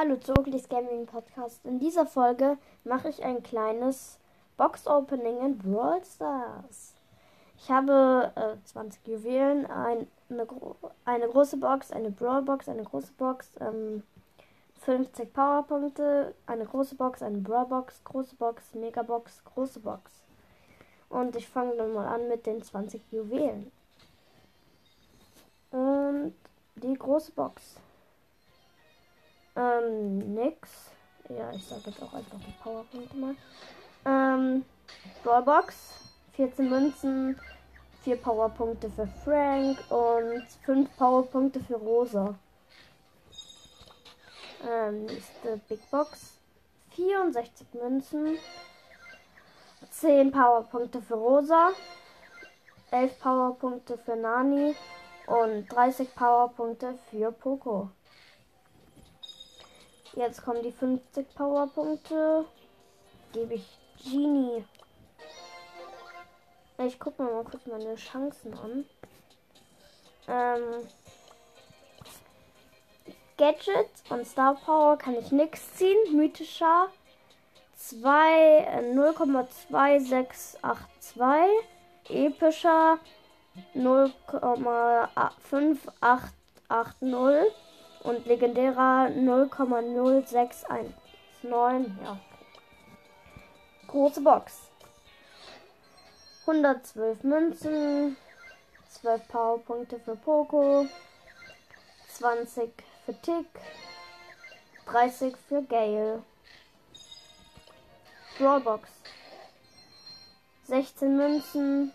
Hallo zu Oglis Gaming Podcast. In dieser Folge mache ich ein kleines Box-Opening in Brawl Stars. Ich habe äh, 20 Juwelen, ein, eine, gro eine, große Box, eine Brawl Box, eine große Box, ähm, 50 Powerpunkte, eine große Box, eine Brawl Box, große Box, Mega Box, große Box. Und ich fange dann mal an mit den 20 Juwelen. Und die große Box. Ähm, nix. Ja, ich sage jetzt auch einfach die Powerpunkte mal. Ähm, Brawlbox. 14 Münzen, 4 Powerpunkte für Frank und 5 Powerpunkte für Rosa. Ähm, nächste Big Box. 64 Münzen, 10 Powerpunkte für Rosa, 11 Powerpunkte für Nani und 30 Powerpunkte für Poco. Jetzt kommen die 50 Powerpunkte. Gebe ich Genie. Ich gucke mir mal kurz meine Chancen an. Ähm, Gadget und Star Power kann ich nichts ziehen. Mythischer 0,2682. Äh, Epischer 0,5880 und legendärer 0,0619. Ja. Große Box. 112 Münzen, 12 Powerpunkte für Poco, 20 für Tick, 30 für Gale. Brawlbox. 16 Münzen,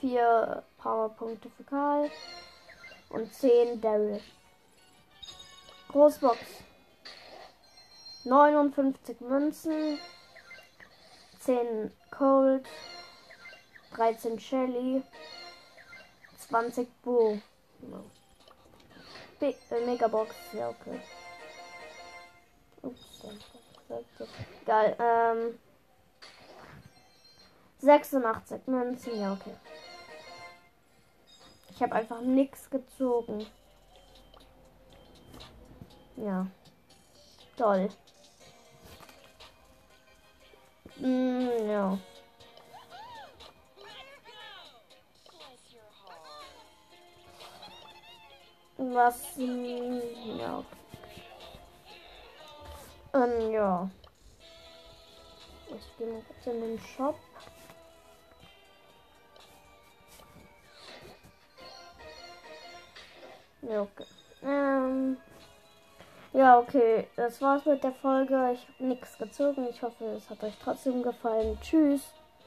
4 Powerpunkte für Karl und 10 Daryl. Großbox. 59 Münzen, 10 Cold, 13 Shelly, 20 Bo. Big, äh, Megabox, ja okay. Ups, Geil, ähm. 86 Münzen, ja okay. Ich habe einfach nichts gezogen. Ja. Toll. Mm, ja. Was? Mm, ja. Ähm, ja. Ich gehe mal kurz in den Shop. Ja, okay. Ähm. Ja, okay. Das war's mit der Folge. Ich habe nichts gezogen. Ich hoffe, es hat euch trotzdem gefallen. Tschüss.